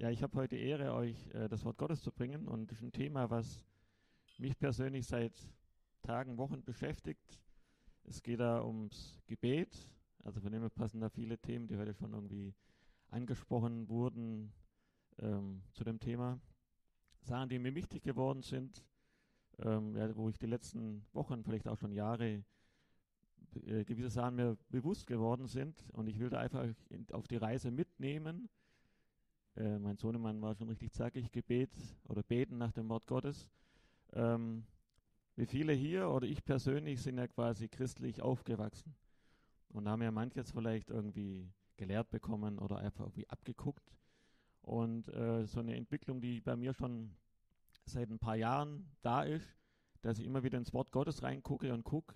Ja, ich habe heute Ehre, euch äh, das Wort Gottes zu bringen und das ist ein Thema, was mich persönlich seit Tagen, Wochen beschäftigt. Es geht da ums Gebet. Also von dem her passen da viele Themen, die heute schon irgendwie angesprochen wurden ähm, zu dem Thema. Sachen, die mir wichtig geworden sind, ähm, ja, wo ich die letzten Wochen, vielleicht auch schon Jahre, äh, gewisse Sachen mir bewusst geworden sind. Und ich will da einfach in, auf die Reise mitnehmen. Äh, mein Sohnemann war schon richtig zackig, Gebet oder Beten nach dem Wort Gottes. Ähm, wie viele hier oder ich persönlich sind ja quasi christlich aufgewachsen und haben ja manches vielleicht irgendwie gelehrt bekommen oder einfach irgendwie abgeguckt. Und äh, so eine Entwicklung, die bei mir schon seit ein paar Jahren da ist, dass ich immer wieder ins Wort Gottes reingucke und gucke,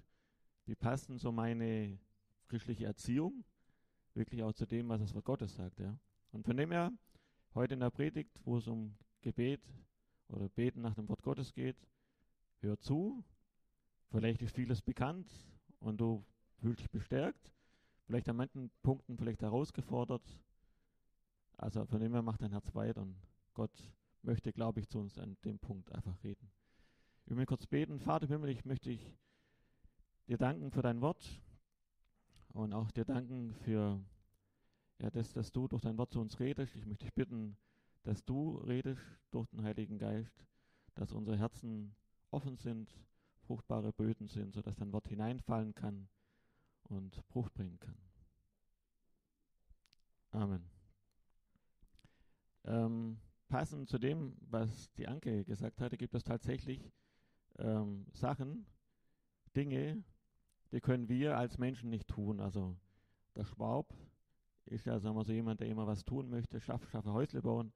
wie passt denn so meine christliche Erziehung wirklich auch zu dem, was das Wort Gottes sagt. Ja. Und von dem her, heute in der Predigt, wo es um Gebet oder Beten nach dem Wort Gottes geht, hör zu. Vielleicht ist vieles bekannt und du fühlst dich bestärkt. Vielleicht an manchen Punkten vielleicht herausgefordert. Also von dem her macht dein Herz weit und Gott möchte, glaube ich, zu uns an dem Punkt einfach reden. Ich will kurz beten. Vater Himmel, ich möchte dir danken für dein Wort und auch dir danken für ja, das, dass du durch dein Wort zu uns redest. Ich möchte dich bitten, dass du redest durch den Heiligen Geist, dass unsere Herzen offen sind, fruchtbare Böden sind, sodass dein Wort hineinfallen kann und Frucht bringen kann. Amen. Ähm, passend zu dem, was die Anke gesagt hatte, gibt es tatsächlich ähm, Sachen, Dinge, die können wir als Menschen nicht tun. Also der Schwab ist ja, sagen wir so, jemand, der immer was tun möchte, schaffe, schaffe Häusle bauen.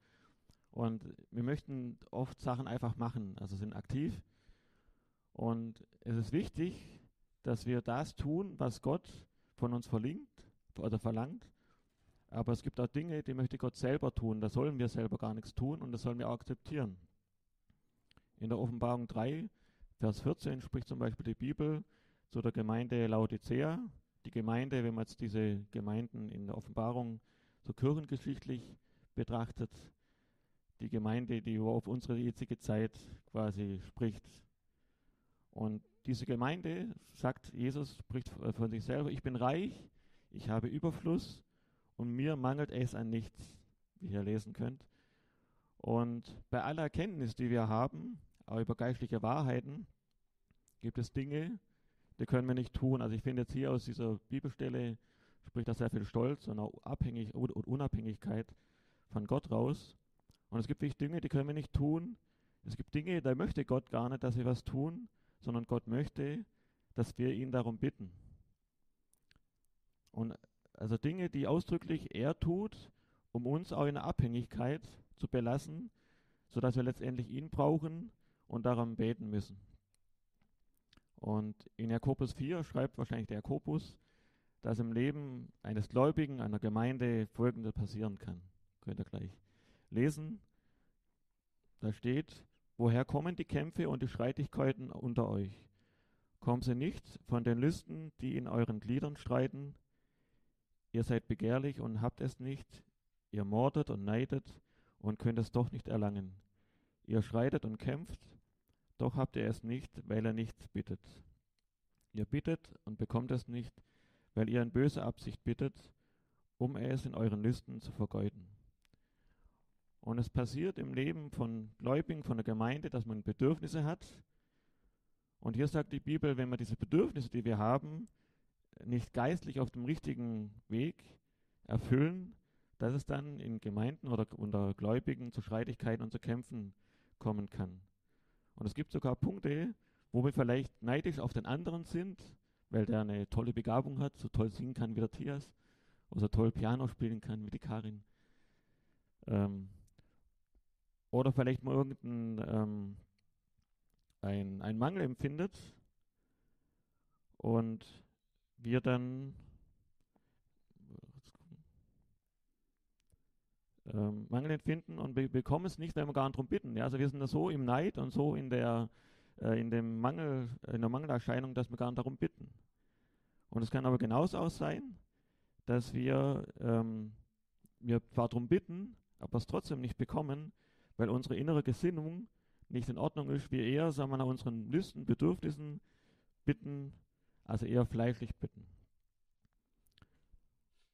Und wir möchten oft Sachen einfach machen, also sind aktiv. Und es ist wichtig, dass wir das tun, was Gott von uns verlinkt oder verlangt. Aber es gibt auch Dinge, die möchte Gott selber tun. Da sollen wir selber gar nichts tun und das sollen wir auch akzeptieren. In der Offenbarung 3, Vers 14 spricht zum Beispiel die Bibel zu der Gemeinde Laodicea. Die Gemeinde, wenn man jetzt diese Gemeinden in der Offenbarung so kirchengeschichtlich betrachtet, die Gemeinde, die auf unsere jetzige Zeit quasi spricht. Und diese Gemeinde, sagt Jesus, spricht von sich selber, ich bin reich, ich habe Überfluss und mir mangelt es an nichts, wie ihr lesen könnt. Und bei aller Erkenntnis, die wir haben, auch über geistliche Wahrheiten, gibt es Dinge, die können wir nicht tun. Also ich finde jetzt hier aus dieser Bibelstelle spricht da sehr viel Stolz und auch Abhängig und Unabhängigkeit von Gott raus. Und es gibt wirklich Dinge, die können wir nicht tun. Es gibt Dinge, da möchte Gott gar nicht, dass wir was tun, sondern Gott möchte, dass wir ihn darum bitten. Und also Dinge, die ausdrücklich er tut, um uns auch in Abhängigkeit zu belassen, sodass wir letztendlich ihn brauchen und darum beten müssen. Und in Jakobus 4 schreibt wahrscheinlich der Jakobus, dass im Leben eines Gläubigen, einer Gemeinde folgendes passieren kann. Könnt ihr gleich lesen. Da steht, woher kommen die Kämpfe und die Streitigkeiten unter euch? Kommen sie nicht von den Lüsten, die in euren Gliedern streiten? Ihr seid begehrlich und habt es nicht, ihr mordet und neidet und könnt es doch nicht erlangen. Ihr schreitet und kämpft, doch habt ihr es nicht, weil ihr nichts bittet. Ihr bittet und bekommt es nicht, weil ihr in böser Absicht bittet, um es in euren Lüsten zu vergeuden. Und es passiert im Leben von Gläubigen, von der Gemeinde, dass man Bedürfnisse hat. Und hier sagt die Bibel, wenn wir diese Bedürfnisse, die wir haben, nicht geistlich auf dem richtigen Weg erfüllen, dass es dann in Gemeinden oder unter Gläubigen zu Streitigkeiten und zu Kämpfen kommen kann. Und es gibt sogar Punkte, wo wir vielleicht neidisch auf den anderen sind, weil der eine tolle Begabung hat, so toll singen kann wie der Thias, oder so toll Piano spielen kann wie die Karin. Ähm, oder vielleicht mal irgendein ähm, ein, ein Mangel empfindet und wir dann ähm, Mangel empfinden und be bekommen es nicht, wenn wir gar nicht darum bitten. Ja, also wir sind da so im Neid und so in der, äh, in dem Mangel, in der Mangelerscheinung, dass wir gar nicht darum bitten. Und es kann aber genauso auch sein, dass wir, ähm, wir zwar darum bitten, aber es trotzdem nicht bekommen, weil unsere innere Gesinnung nicht in Ordnung ist, wir eher, sagen wir, nach unseren Lüsten, Bedürfnissen bitten, also eher fleischlich bitten.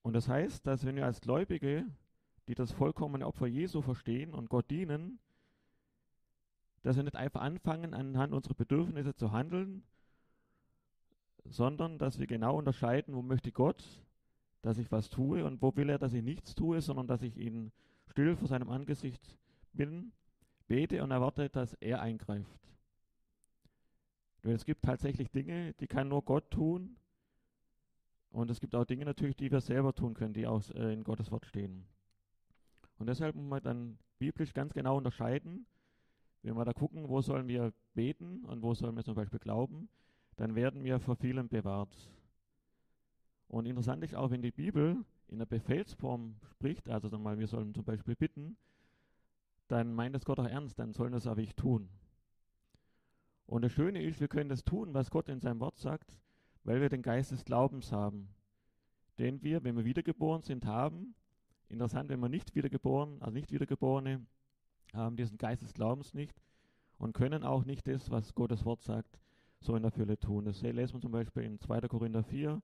Und das heißt, dass wenn wir als Gläubige, die das vollkommene Opfer Jesu verstehen und Gott dienen, dass wir nicht einfach anfangen, anhand unserer Bedürfnisse zu handeln, sondern dass wir genau unterscheiden, wo möchte Gott, dass ich was tue und wo will er, dass ich nichts tue, sondern dass ich ihn still vor seinem Angesicht bin, bete und erwarte, dass er eingreift. Es gibt tatsächlich Dinge, die kann nur Gott tun. Und es gibt auch Dinge natürlich, die wir selber tun können, die auch äh, in Gottes Wort stehen. Und deshalb muss man dann biblisch ganz genau unterscheiden, wenn wir da gucken, wo sollen wir beten und wo sollen wir zum Beispiel glauben, dann werden wir vor vielem bewahrt. Und interessant ist auch, wenn die Bibel in der Befehlsform spricht, also sagen wir wir sollen zum Beispiel bitten, dann meint es Gott auch ernst, dann sollen es aber ich tun. Und das Schöne ist, wir können das tun, was Gott in seinem Wort sagt, weil wir den Geist des Glaubens haben. Den wir, wenn wir wiedergeboren sind, haben. Interessant, wenn wir nicht wiedergeboren, also nicht Wiedergeborene, haben diesen Geist des Glaubens nicht und können auch nicht das, was Gottes Wort sagt, so in der Fülle tun. Das lesen wir zum Beispiel in 2. Korinther 4,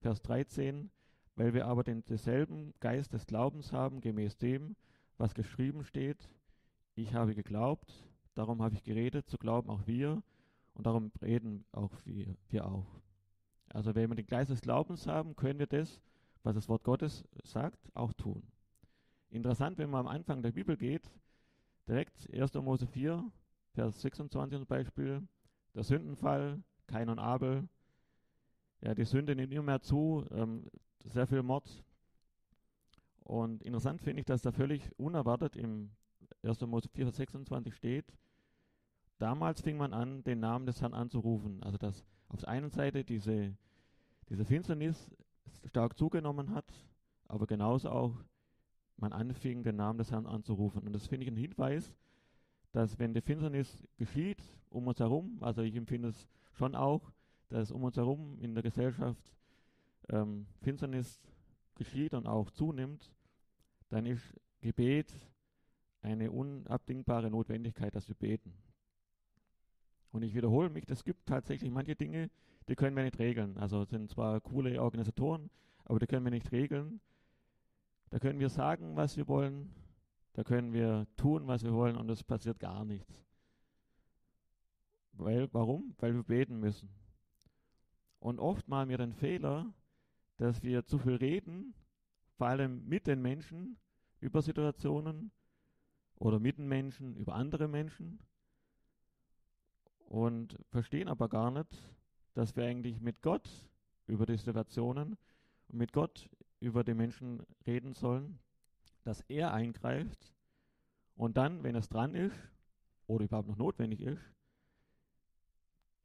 Vers 13, weil wir aber den, denselben Geist des Glaubens haben, gemäß dem, was geschrieben steht, ich habe geglaubt, darum habe ich geredet, zu glauben auch wir und darum reden auch wir, wir auch. Also wenn wir den Geist des Glaubens haben, können wir das, was das Wort Gottes sagt, auch tun. Interessant, wenn man am Anfang der Bibel geht, direkt 1. Mose 4, Vers 26 zum Beispiel, der Sündenfall, Kain und Abel, ja, die Sünde nimmt immer mehr zu, ähm, sehr viel Mord. Und interessant finde ich, dass da völlig unerwartet im 1. Mose 4, Vers 26 steht, damals fing man an, den Namen des Herrn anzurufen. Also dass auf der einen Seite diese, diese Finsternis stark zugenommen hat, aber genauso auch man anfing, den Namen des Herrn anzurufen. Und das finde ich ein Hinweis, dass wenn die Finsternis geschieht um uns herum, also ich empfinde es schon auch, dass um uns herum in der Gesellschaft ähm, Finsternis geschieht und auch zunimmt, dann ist Gebet eine unabdingbare Notwendigkeit, dass wir beten. Und ich wiederhole mich, es gibt tatsächlich manche Dinge, die können wir nicht regeln. Also sind zwar coole Organisatoren, aber die können wir nicht regeln. Da können wir sagen, was wir wollen, da können wir tun, was wir wollen und es passiert gar nichts. Weil, warum? Weil wir beten müssen. Und oft machen wir den Fehler, dass wir zu viel reden, vor allem mit den Menschen über Situationen oder mit den Menschen über andere Menschen und verstehen aber gar nicht, dass wir eigentlich mit Gott über die Situationen und mit Gott über die Menschen reden sollen, dass er eingreift und dann, wenn es dran ist oder überhaupt noch notwendig ist,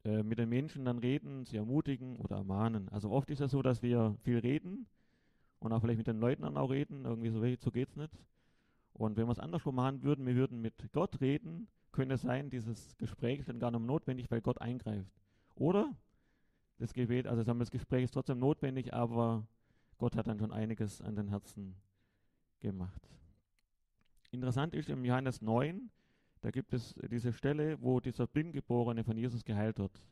äh, mit den Menschen dann reden, sie ermutigen oder ermahnen. Also oft ist es so, dass wir viel reden und auch vielleicht mit den Leuten dann auch reden, irgendwie so, so geht's nicht. Und wenn wir es andersrum machen würden, wir würden mit Gott reden, könnte es sein, dieses Gespräch ist dann gar nicht notwendig, weil Gott eingreift. Oder das Gebet, also das Gespräch ist trotzdem notwendig, aber Gott hat dann schon einiges an den Herzen gemacht. Interessant ist im Johannes 9, da gibt es diese Stelle, wo dieser Blindgeborene von Jesus geheilt wird.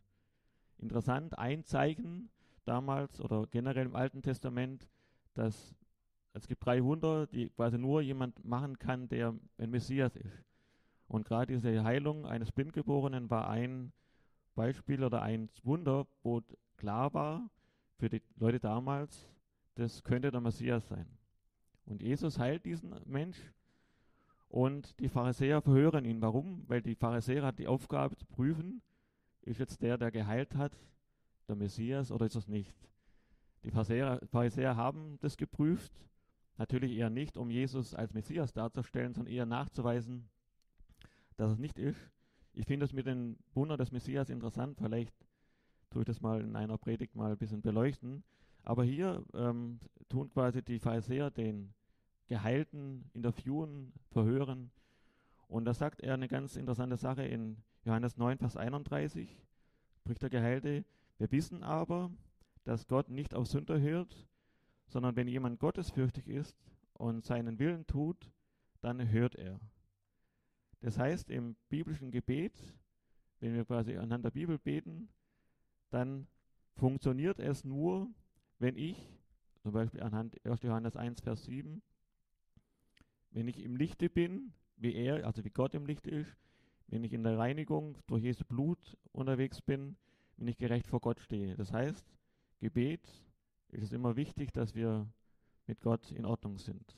Interessant, ein Zeichen damals oder generell im Alten Testament, dass es gibt drei Wunder, die quasi nur jemand machen kann, der ein Messias ist. Und gerade diese Heilung eines Blindgeborenen war ein Beispiel oder ein Wunder, wo klar war für die Leute damals, das könnte der Messias sein. Und Jesus heilt diesen Mensch und die Pharisäer verhören ihn. Warum? Weil die Pharisäer hat die Aufgabe zu prüfen, ist jetzt der, der geheilt hat, der Messias oder ist es nicht? Die Pharisäer, Pharisäer haben das geprüft, natürlich eher nicht, um Jesus als Messias darzustellen, sondern eher nachzuweisen, dass es nicht ist. Ich finde es mit den Wunder des Messias interessant, vielleicht tue ich das mal in einer Predigt mal ein bisschen beleuchten. Aber hier ähm, tun quasi die Pharisäer den Geheilten interviewen, verhören. Und da sagt er eine ganz interessante Sache in Johannes 9, Vers 31, spricht der Geheilte, wir wissen aber, dass Gott nicht auf Sünder hört, sondern wenn jemand gottesfürchtig ist und seinen Willen tut, dann hört er. Das heißt, im biblischen Gebet, wenn wir quasi anhand der Bibel beten, dann funktioniert es nur, wenn ich, zum Beispiel anhand 1. Johannes 1, Vers 7, wenn ich im Lichte bin, wie er, also wie Gott im Lichte ist, wenn ich in der Reinigung durch Jesu Blut unterwegs bin, wenn ich gerecht vor Gott stehe. Das heißt, Gebet ist es immer wichtig, dass wir mit Gott in Ordnung sind.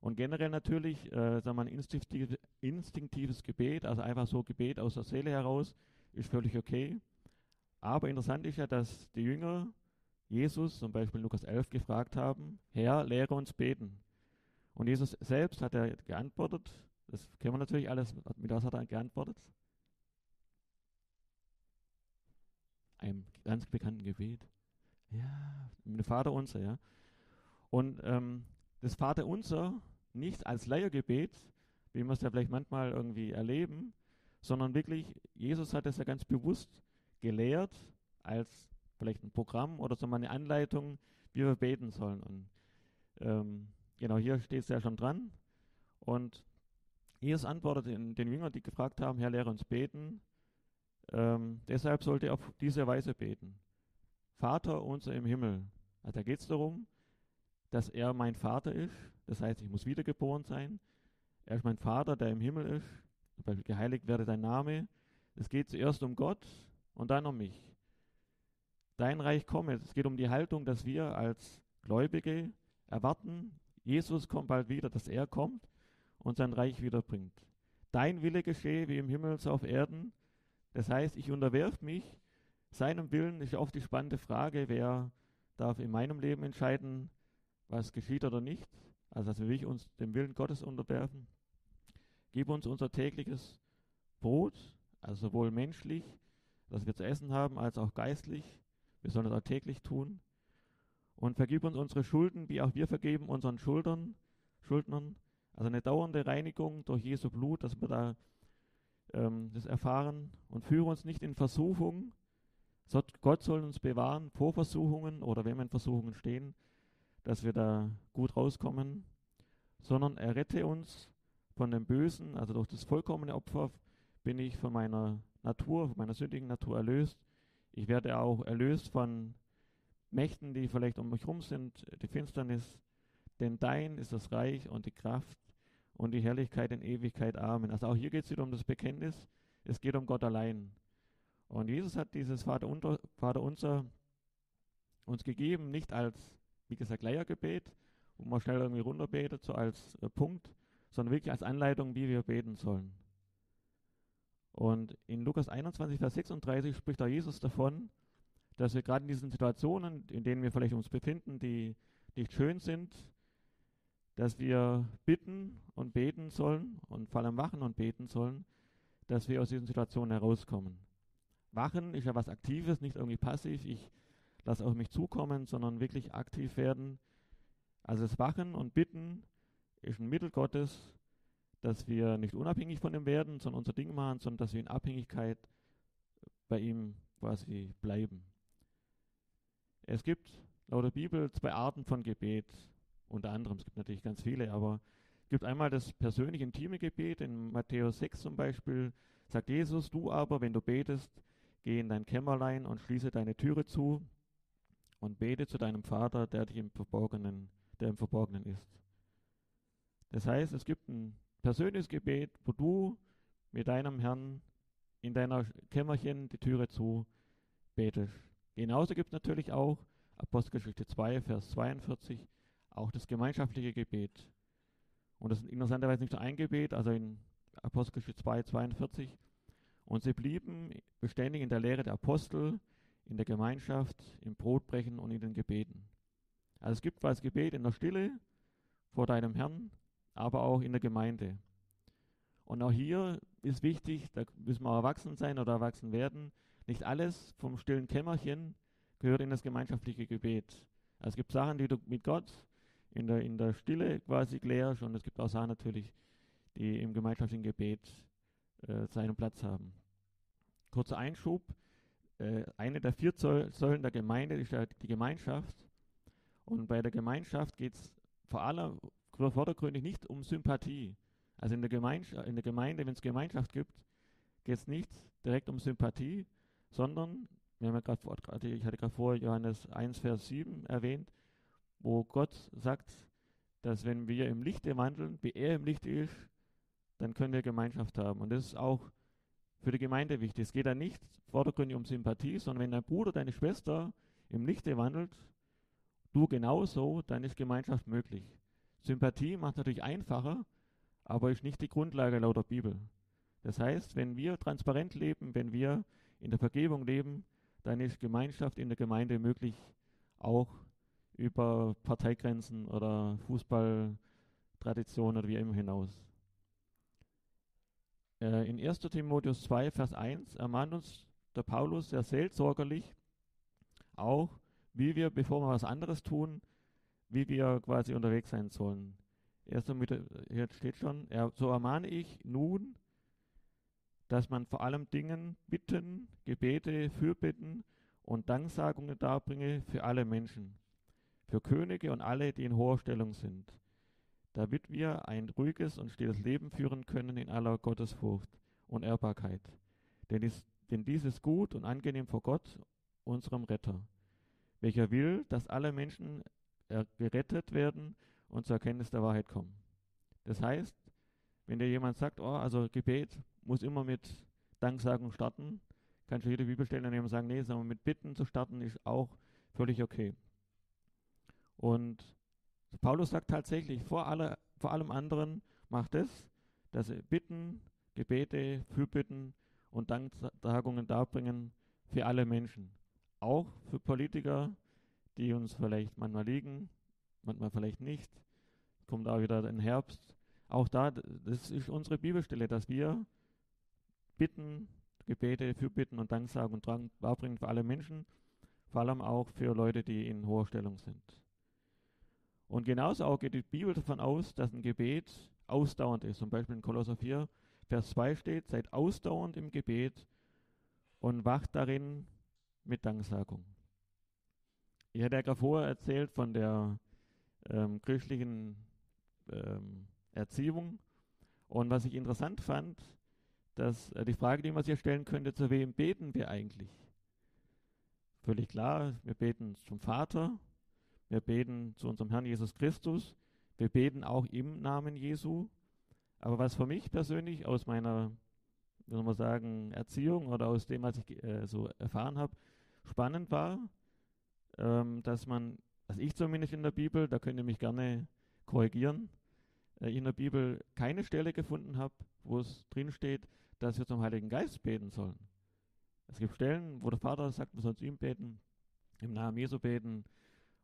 Und generell natürlich, äh, sagen wir, ein instinktiv, instinktives Gebet, also einfach so Gebet aus der Seele heraus, ist völlig okay. Aber interessant ist ja, dass die Jünger Jesus, zum Beispiel Lukas 11, gefragt haben, Herr, lehre uns beten. Und Jesus selbst hat er geantwortet, das kennen wir natürlich alles, mit was hat er geantwortet? Einem ganz bekannten Gebet. Ja, mit dem Vater unser, ja. Und ähm, das Vater unser nicht als Leiergebet, wie wir es ja vielleicht manchmal irgendwie erleben, sondern wirklich, Jesus hat es ja ganz bewusst gelehrt als vielleicht ein Programm oder so mal eine Anleitung, wie wir beten sollen. Und ähm, genau hier steht es ja schon dran. Und Jesus antwortet den, den Jüngern, die gefragt haben, Herr, lehre uns beten. Ähm, deshalb sollte er auf diese Weise beten. Vater unser im Himmel. Also da geht es darum, dass er mein Vater ist. Das heißt, ich muss wiedergeboren sein. Er ist mein Vater, der im Himmel ist. Zum Beispiel geheiligt werde dein Name. Es geht zuerst um Gott und dann um mich. Dein Reich komme. Es geht um die Haltung, dass wir als Gläubige erwarten, Jesus kommt bald wieder, dass er kommt und sein Reich wiederbringt. Dein Wille geschehe wie im Himmel so auf Erden. Das heißt, ich unterwerfe mich seinem Willen. Ist oft die spannende Frage, wer darf in meinem Leben entscheiden, was geschieht oder nicht. Also, dass wir uns dem Willen Gottes unterwerfen. Gib uns unser tägliches Brot, also sowohl menschlich, dass wir zu essen haben, als auch geistlich. Wir sollen es auch täglich tun. Und vergib uns unsere Schulden, wie auch wir vergeben unseren Schuldern, Schuldnern. Also eine dauernde Reinigung durch Jesu Blut, dass wir da ähm, das erfahren. Und führe uns nicht in Versuchung. Gott soll uns bewahren vor Versuchungen oder wenn wir in Versuchungen stehen, dass wir da gut rauskommen, sondern er rette uns von dem Bösen, also durch das vollkommene Opfer bin ich von meiner Natur, von meiner sündigen Natur erlöst. Ich werde auch erlöst von Mächten, die vielleicht um mich herum sind, die Finsternis. Denn dein ist das Reich und die Kraft und die Herrlichkeit in Ewigkeit. Amen. Also auch hier geht es wieder um das Bekenntnis. Es geht um Gott allein. Und Jesus hat dieses Vater, Vater unser uns gegeben, nicht als wie gesagt, Leiergebet, wo man schnell irgendwie runterbetet, so als äh, Punkt, sondern wirklich als Anleitung, wie wir beten sollen. Und in Lukas 21, Vers 36 spricht auch Jesus davon, dass wir gerade in diesen Situationen, in denen wir vielleicht uns befinden, die nicht schön sind, dass wir bitten und beten sollen und vor allem wachen und beten sollen, dass wir aus diesen Situationen herauskommen. Wachen ist ja was Aktives, nicht irgendwie passiv. Ich lass auf mich zukommen, sondern wirklich aktiv werden. Also das Wachen und Bitten ist ein Mittel Gottes, dass wir nicht unabhängig von ihm werden, sondern unser Ding machen, sondern dass wir in Abhängigkeit bei ihm quasi bleiben. Es gibt laut der Bibel zwei Arten von Gebet, unter anderem, es gibt natürlich ganz viele, aber es gibt einmal das persönliche intime Gebet, in Matthäus 6 zum Beispiel sagt Jesus, du aber, wenn du betest, geh in dein Kämmerlein und schließe deine Türe zu und bete zu deinem Vater, der dich im Verborgenen, der im Verborgenen ist. Das heißt, es gibt ein persönliches Gebet, wo du mit deinem Herrn in deiner Kämmerchen die Türe zu betest. Genauso gibt es natürlich auch Apostelgeschichte 2, Vers 42, auch das gemeinschaftliche Gebet. Und das ist interessanterweise nicht nur ein Gebet, also in Apostelgeschichte 2, 42. Und sie blieben beständig in der Lehre der Apostel, in der Gemeinschaft, im Brotbrechen und in den Gebeten. Also es gibt was Gebet in der Stille vor deinem Herrn, aber auch in der Gemeinde. Und auch hier ist wichtig, da müssen wir erwachsen sein oder erwachsen werden. Nicht alles vom stillen Kämmerchen gehört in das gemeinschaftliche Gebet. Also es gibt Sachen, die du mit Gott in der, in der Stille quasi klärst und es gibt auch Sachen natürlich, die im gemeinschaftlichen Gebet äh, seinen Platz haben. Kurzer Einschub äh, eine der vier Säulen der Gemeinde ist ja die Gemeinschaft. Und bei der Gemeinschaft geht es vor allem vordergründig nicht um Sympathie. Also in der, in der Gemeinde, wenn es Gemeinschaft gibt, geht es nicht direkt um Sympathie, sondern, wir haben ja grad, ich hatte gerade vor Johannes 1, Vers 7 erwähnt, wo Gott sagt, dass wenn wir im Lichte wandeln, wie er im Lichte ist, dann können wir Gemeinschaft haben. Und das ist auch für die Gemeinde wichtig. Es geht da nicht vordergründig um Sympathie, sondern wenn dein Bruder, deine Schwester im Lichte wandelt, du genauso, dann ist Gemeinschaft möglich. Sympathie macht natürlich einfacher, aber ist nicht die Grundlage laut der Bibel. Das heißt, wenn wir transparent leben, wenn wir in der Vergebung leben, dann ist Gemeinschaft in der Gemeinde möglich, auch über Parteigrenzen oder Fußballtraditionen oder wie immer hinaus. Äh, in 1. Timotheus 2, Vers 1 ermahnt uns der Paulus sehr seelsorgerlich auch, wie wir, bevor wir was anderes tun, wie wir quasi unterwegs sein sollen. Erst hier steht schon, er, so ermahne ich nun, dass man vor allem Dingen Bitten, Gebete, Fürbitten und Danksagungen darbringe für alle Menschen, für Könige und alle, die in hoher Stellung sind, damit wir ein ruhiges und stilles Leben führen können in aller Gottesfurcht und Ehrbarkeit. Denn, dies, denn dies ist gut und angenehm vor Gott, unserem Retter, welcher will, dass alle Menschen gerettet werden und zur Erkenntnis der Wahrheit kommen. Das heißt, wenn dir jemand sagt, oh, also Gebet muss immer mit Danksagung starten, kannst du jede Bibelstelle nehmen und sagen, nee, sondern mit Bitten zu starten ist auch völlig okay. Und Paulus sagt tatsächlich, vor, alle, vor allem anderen macht es, dass sie Bitten, Gebete, Fürbitten und Danksagungen darbringen für alle Menschen. Auch für Politiker, die uns vielleicht manchmal liegen, manchmal vielleicht nicht. Kommt auch wieder ein Herbst. Auch da, das ist unsere Bibelstelle, dass wir Bitten, Gebete, Fürbitten und Danksagen und Drang darbringen für alle Menschen, vor allem auch für Leute, die in hoher Stellung sind. Und genauso auch geht die Bibel davon aus, dass ein Gebet ausdauernd ist. Zum Beispiel in Kolosser 4, Vers 2 steht, seid ausdauernd im Gebet und wacht darin mit Danksagung. Ich hatte ja gerade vorher erzählt von der ähm, christlichen ähm, Erziehung. Und was ich interessant fand, dass äh, die Frage, die man sich stellen könnte, zu wem beten wir eigentlich? Völlig klar, wir beten zum Vater, wir beten zu unserem Herrn Jesus Christus. Wir beten auch im Namen Jesu. Aber was für mich persönlich aus meiner, wie soll man sagen, Erziehung oder aus dem, was ich äh, so erfahren habe, spannend war, ähm, dass man, also ich zumindest in der Bibel, da könnt ihr mich gerne korrigieren, äh, in der Bibel keine Stelle gefunden habe, wo es drin steht, dass wir zum Heiligen Geist beten sollen. Es gibt Stellen, wo der Vater sagt, wir sollen zu ihm beten, im Namen Jesu beten,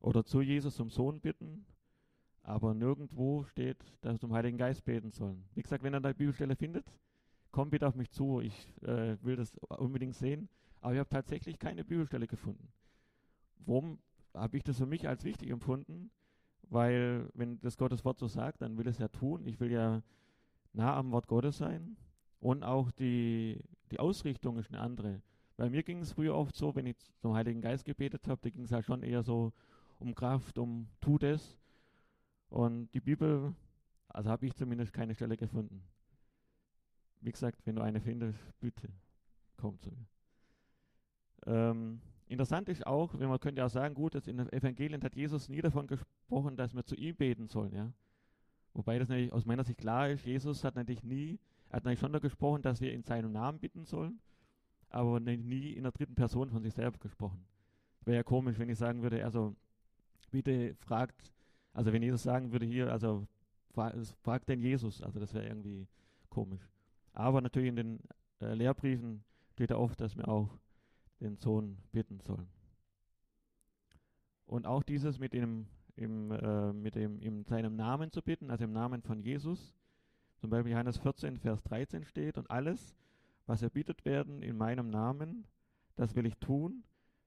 oder zu Jesus zum Sohn bitten, aber nirgendwo steht, dass wir zum Heiligen Geist beten sollen. Wie gesagt, wenn ihr eine Bibelstelle findet, kommt bitte auf mich zu. Ich äh, will das unbedingt sehen. Aber ich habe tatsächlich keine Bibelstelle gefunden. Warum habe ich das für mich als wichtig empfunden? Weil, wenn das Gottes Wort so sagt, dann will es ja tun. Ich will ja nah am Wort Gottes sein. Und auch die, die Ausrichtung ist eine andere. Bei mir ging es früher oft so, wenn ich zum Heiligen Geist gebetet habe, da ging es halt schon eher so um Kraft, um tu das. Und die Bibel, also habe ich zumindest keine Stelle gefunden. Wie gesagt, wenn du eine findest, bitte komm zu mir. Ähm, interessant ist auch, wenn man könnte auch sagen, gut, dass in den Evangelien hat Jesus nie davon gesprochen, dass wir zu ihm beten sollen, ja. Wobei das natürlich aus meiner Sicht klar ist, Jesus hat natürlich nie, hat natürlich schon davon gesprochen, dass wir in seinem Namen bitten sollen, aber nie in der dritten Person von sich selber gesprochen. Wäre ja komisch, wenn ich sagen würde, also bitte fragt, also wenn Jesus sagen würde hier, also fragt denn Jesus, also das wäre irgendwie komisch. Aber natürlich in den äh, Lehrbriefen steht da oft, dass wir auch den Sohn bitten sollen. Und auch dieses mit dem, im, äh, mit dem, in seinem Namen zu bitten, also im Namen von Jesus. Zum Beispiel Johannes 14, Vers 13 steht, und alles, was erbietet werden in meinem Namen, das will ich tun,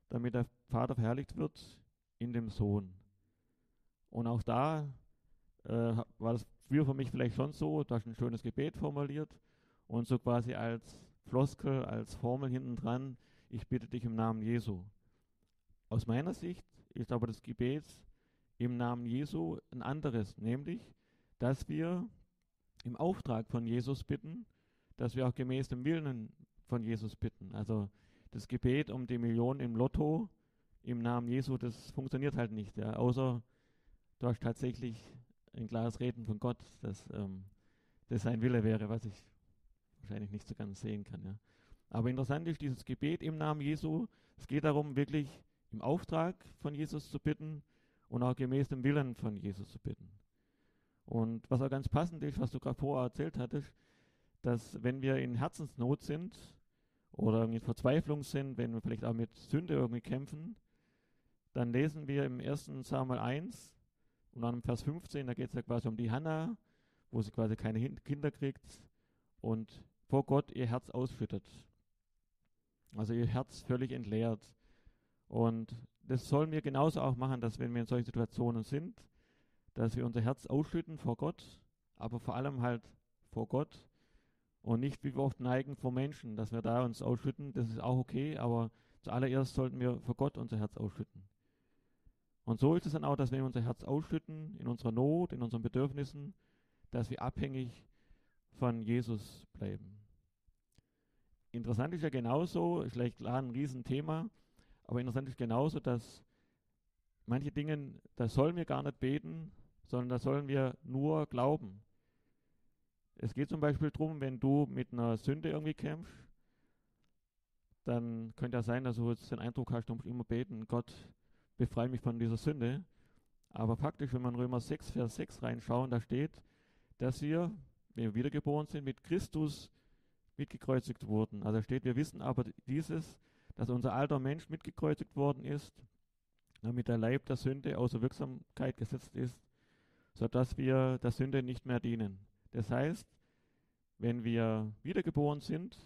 damit der Vater verherrlicht wird in dem Sohn. Und auch da äh, war das früher für mich vielleicht schon so, du hast ein schönes Gebet formuliert und so quasi als Floskel, als Formel hinten dran, ich bitte dich im Namen Jesu. Aus meiner Sicht ist aber das Gebet im Namen Jesu ein anderes, nämlich dass wir im Auftrag von Jesus bitten, dass wir auch gemäß dem Willen von Jesus bitten. Also das Gebet um die Million im Lotto im Namen Jesu, das funktioniert halt nicht, ja, außer du hast tatsächlich ein klares Reden von Gott, dass ähm, das sein Wille wäre, was ich wahrscheinlich nicht so ganz sehen kann. Ja. Aber interessant ist dieses Gebet im Namen Jesu. Es geht darum, wirklich im Auftrag von Jesus zu bitten und auch gemäß dem Willen von Jesus zu bitten. Und was auch ganz passend ist, was du gerade vorher erzählt hattest, dass wenn wir in Herzensnot sind oder in Verzweiflung sind, wenn wir vielleicht auch mit Sünde irgendwie kämpfen, dann lesen wir im 1. Samuel 1 und dann im Vers 15, da geht es ja quasi um die Hannah, wo sie quasi keine Kinder kriegt und vor Gott ihr Herz ausschüttet. Also ihr Herz völlig entleert. Und das sollen wir genauso auch machen, dass wenn wir in solchen Situationen sind, dass wir unser Herz ausschütten vor Gott, aber vor allem halt vor Gott und nicht wie wir oft neigen vor Menschen, dass wir da uns ausschütten, das ist auch okay, aber zuallererst sollten wir vor Gott unser Herz ausschütten. Und so ist es dann auch, dass wenn wir unser Herz ausschütten, in unserer Not, in unseren Bedürfnissen, dass wir abhängig von Jesus bleiben. Interessant ist ja genauso, ist vielleicht klar ein Riesenthema, aber interessant ist genauso, dass manche Dinge, da sollen wir gar nicht beten, sondern da sollen wir nur glauben. Es geht zum Beispiel darum, wenn du mit einer Sünde irgendwie kämpfst, dann könnte ja sein, dass du jetzt den Eindruck hast, du musst immer beten, Gott, befreie mich von dieser Sünde. Aber faktisch, wenn man Römer 6, Vers 6 reinschauen, da steht, dass wir, wenn wir wiedergeboren sind, mit Christus mitgekreuzigt wurden. Also steht, wir wissen aber dieses, dass unser alter Mensch mitgekreuzigt worden ist, damit der Leib der Sünde außer Wirksamkeit gesetzt ist, sodass wir der Sünde nicht mehr dienen. Das heißt, wenn wir wiedergeboren sind,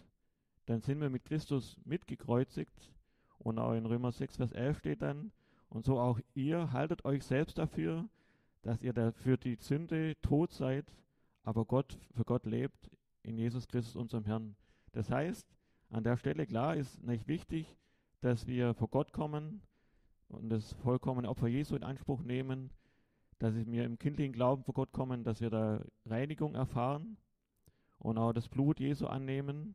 dann sind wir mit Christus mitgekreuzigt. Und auch in Römer 6, Vers 11 steht dann, und so auch ihr haltet euch selbst dafür, dass ihr für die Sünde tot seid, aber Gott für Gott lebt in Jesus Christus, unserem Herrn. Das heißt, an der Stelle klar ist nicht wichtig, dass wir vor Gott kommen und das vollkommene Opfer Jesu in Anspruch nehmen, dass wir im kindlichen Glauben vor Gott kommen, dass wir da Reinigung erfahren und auch das Blut Jesu annehmen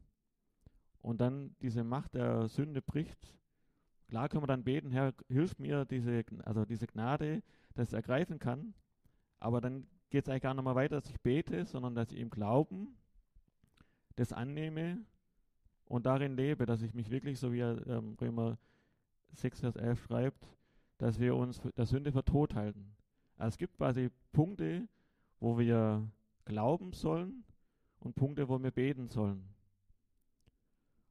und dann diese Macht der Sünde bricht. Klar können wir dann beten, Herr, hilf mir diese, also diese Gnade, dass ich ergreifen kann. Aber dann geht es eigentlich gar nicht mehr weiter, dass ich bete, sondern dass ich im Glauben das annehme und darin lebe, dass ich mich wirklich, so wie er ähm, Römer 6, Vers 11 schreibt, dass wir uns der Sünde für tot halten. Also es gibt quasi Punkte, wo wir glauben sollen und Punkte, wo wir beten sollen.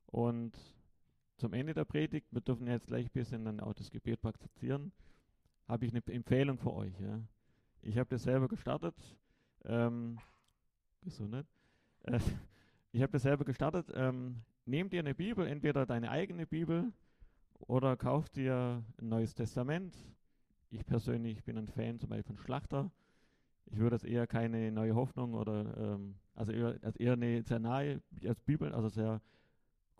Und zum Ende der Predigt, wir dürfen jetzt gleich ein bisschen dann auch das Gebet praktizieren, habe ich eine Empfehlung für euch. Ja. Ich habe das selber gestartet. Ähm, nicht? Äh, ich habe das selber gestartet. Ähm, nehmt dir eine Bibel, entweder deine eigene Bibel oder kauft dir ein neues Testament. Ich persönlich bin ein Fan zum Beispiel von Schlachter. Ich würde jetzt eher keine neue Hoffnung oder ähm, also eher, also eher eine sehr nahe als Bibel, also sehr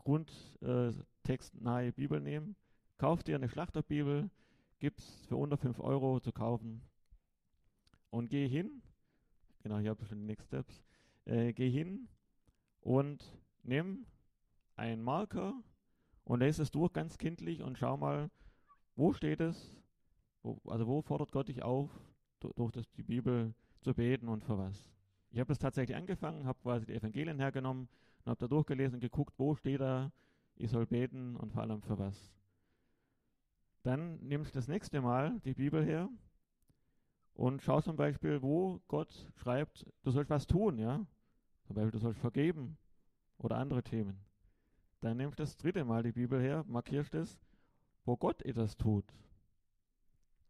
grundtextnahe äh, Bibel nehmen. Kauft dir eine Schlachterbibel, gibt es für unter 5 Euro zu kaufen und geh hin. Genau, hier habe ich schon die Next Steps. Äh, geh hin und nimm einen Marker und lese es durch ganz kindlich und schau mal, wo steht es, wo, also wo fordert Gott dich auf, durch, durch das, die Bibel zu beten und für was. Ich habe das tatsächlich angefangen, habe quasi die Evangelien hergenommen und habe da durchgelesen und geguckt, wo steht da, ich soll beten und vor allem für was. Dann nimmst du das nächste Mal die Bibel her und schau zum Beispiel, wo Gott schreibt, du sollst was tun, ja. Zum Beispiel, du sollst vergeben oder andere Themen. Dann nimmst du das dritte Mal die Bibel her, markierst es, wo Gott etwas tut.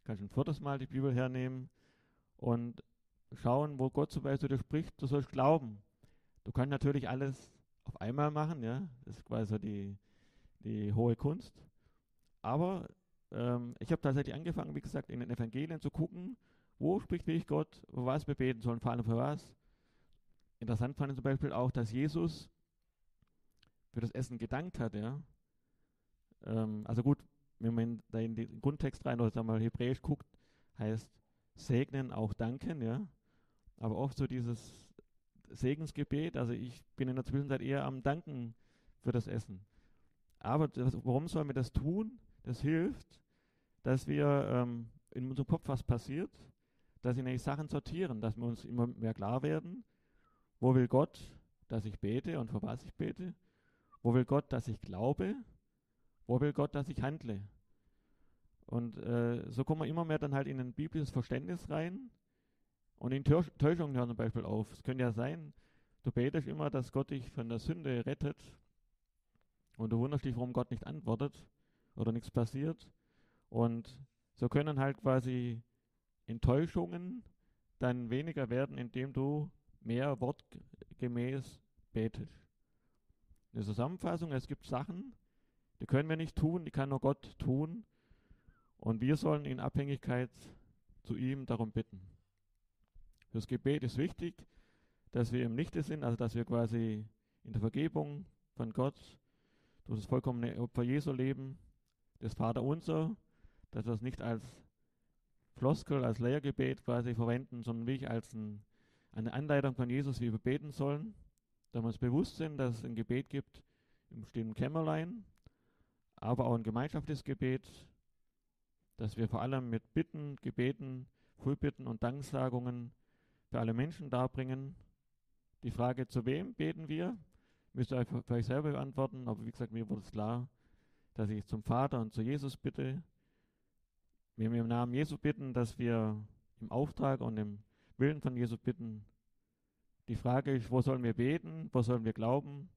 Kannst ein viertes Mal die Bibel hernehmen und schauen, wo Gott zum Beispiel dir spricht, du sollst glauben. Du kannst natürlich alles auf einmal machen, ja, das ist quasi die, die hohe Kunst. Aber ähm, ich habe tatsächlich angefangen, wie gesagt, in den Evangelien zu gucken, wo spricht wirklich Gott, wo was wir beten sollen, vor allem für was. Interessant fand ich zum Beispiel auch, dass Jesus für das Essen gedankt hat, ja. Ähm, also gut, wenn man da in den Grundtext rein oder sagen mal Hebräisch guckt, heißt segnen auch danken, ja. aber oft so dieses Segensgebet. Also ich bin in der Zwischenzeit eher am Danken für das Essen. Aber das, warum sollen wir das tun? Das hilft, dass wir ähm, in unserem Kopf was passiert, dass sie nämlich Sachen sortieren, dass wir uns immer mehr klar werden, wo will Gott, dass ich bete und für was ich bete, wo will Gott, dass ich glaube, wo will Gott, dass ich handle. Und äh, so kommen wir immer mehr dann halt in ein biblisches Verständnis rein und in Täuschungen hören zum Beispiel auf. Es könnte ja sein, du betest immer, dass Gott dich von der Sünde rettet und du wunderst dich, warum Gott nicht antwortet oder nichts passiert. Und so können halt quasi Enttäuschungen dann weniger werden, indem du mehr wortgemäß betest. Eine Zusammenfassung, es gibt Sachen, die können wir nicht tun, die kann nur Gott tun. Und wir sollen in Abhängigkeit zu ihm darum bitten. Fürs Gebet ist wichtig, dass wir im Lichte sind, also dass wir quasi in der Vergebung von Gott durch das vollkommene Opfer Jesu leben, das Vaterunser, dass wir es nicht als Floskel, als Lehrgebet quasi verwenden, sondern wirklich als ein, eine Anleitung von Jesus, wie wir beten sollen, dass wir uns bewusst sind, dass es ein Gebet gibt im stillen Kämmerlein, aber auch ein gemeinschaftliches Gebet, dass wir vor allem mit Bitten, Gebeten, Frühbitten und Danksagungen für alle Menschen darbringen. Die Frage, zu wem beten wir, müsst ihr euch selber beantworten, aber wie gesagt, mir wurde es klar, dass ich zum Vater und zu Jesus bitte. Wenn wir im Namen Jesu bitten, dass wir im Auftrag und im Willen von Jesus bitten. Die Frage ist, wo sollen wir beten, wo sollen wir glauben,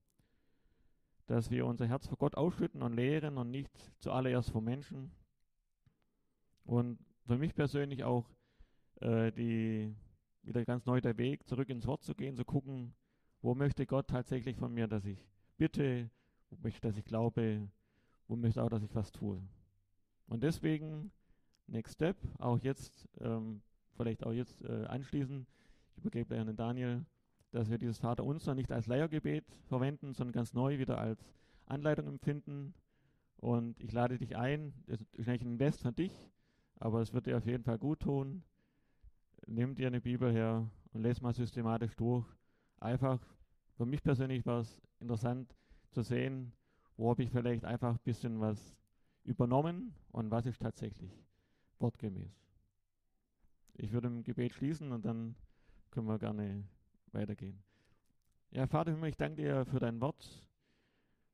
dass wir unser Herz vor Gott ausschütten und lehren und nicht zuallererst vor Menschen. Und für mich persönlich auch äh, die, wieder ganz neu der Weg, zurück ins Wort zu gehen, zu gucken, wo möchte Gott tatsächlich von mir, dass ich bitte, wo möchte, dass ich glaube, wo möchte auch, dass ich was tue. Und deswegen, Next Step, auch jetzt, ähm, vielleicht auch jetzt äh, anschließen, ich übergebe an den Daniel, dass wir dieses Vaterunser nicht als Leiergebet verwenden, sondern ganz neu wieder als Anleitung empfinden. Und ich lade dich ein, das ist eigentlich ein Invest von dich, aber es wird dir auf jeden Fall gut tun. Nimm dir eine Bibel her und lese mal systematisch durch. Einfach, für mich persönlich war es interessant zu sehen, wo habe ich vielleicht einfach ein bisschen was übernommen und was ist tatsächlich wortgemäß. Ich würde im Gebet schließen und dann können wir gerne weitergehen. Ja, Vater ich danke dir für dein Wort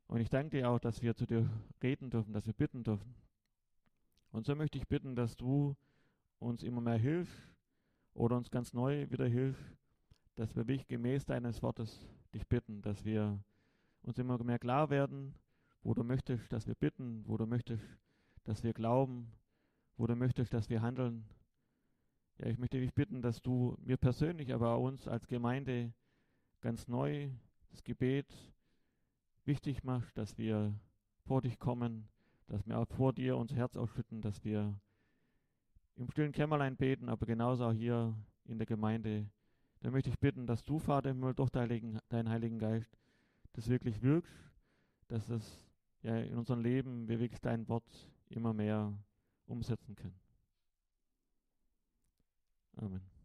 und ich danke dir auch, dass wir zu dir reden dürfen, dass wir bitten dürfen. Und so möchte ich bitten, dass du uns immer mehr hilfst oder uns ganz neu wieder hilfst, dass wir dich gemäß deines Wortes dich bitten, dass wir uns immer mehr klar werden, wo du möchtest, dass wir bitten, wo du möchtest, dass wir glauben, wo du möchtest, dass wir handeln. Ja, ich möchte dich bitten, dass du mir persönlich, aber auch uns als Gemeinde ganz neu das Gebet wichtig machst, dass wir vor dich kommen, dass wir auch vor dir unser Herz ausschütten, dass wir im stillen Kämmerlein beten, aber genauso auch hier in der Gemeinde. Da möchte ich bitten, dass du, Vater im Himmel, durch deinen Heiligen Geist das wirklich wirkst, dass es ja in unserem Leben wir wirklich dein Wort immer mehr umsetzen können. Amen.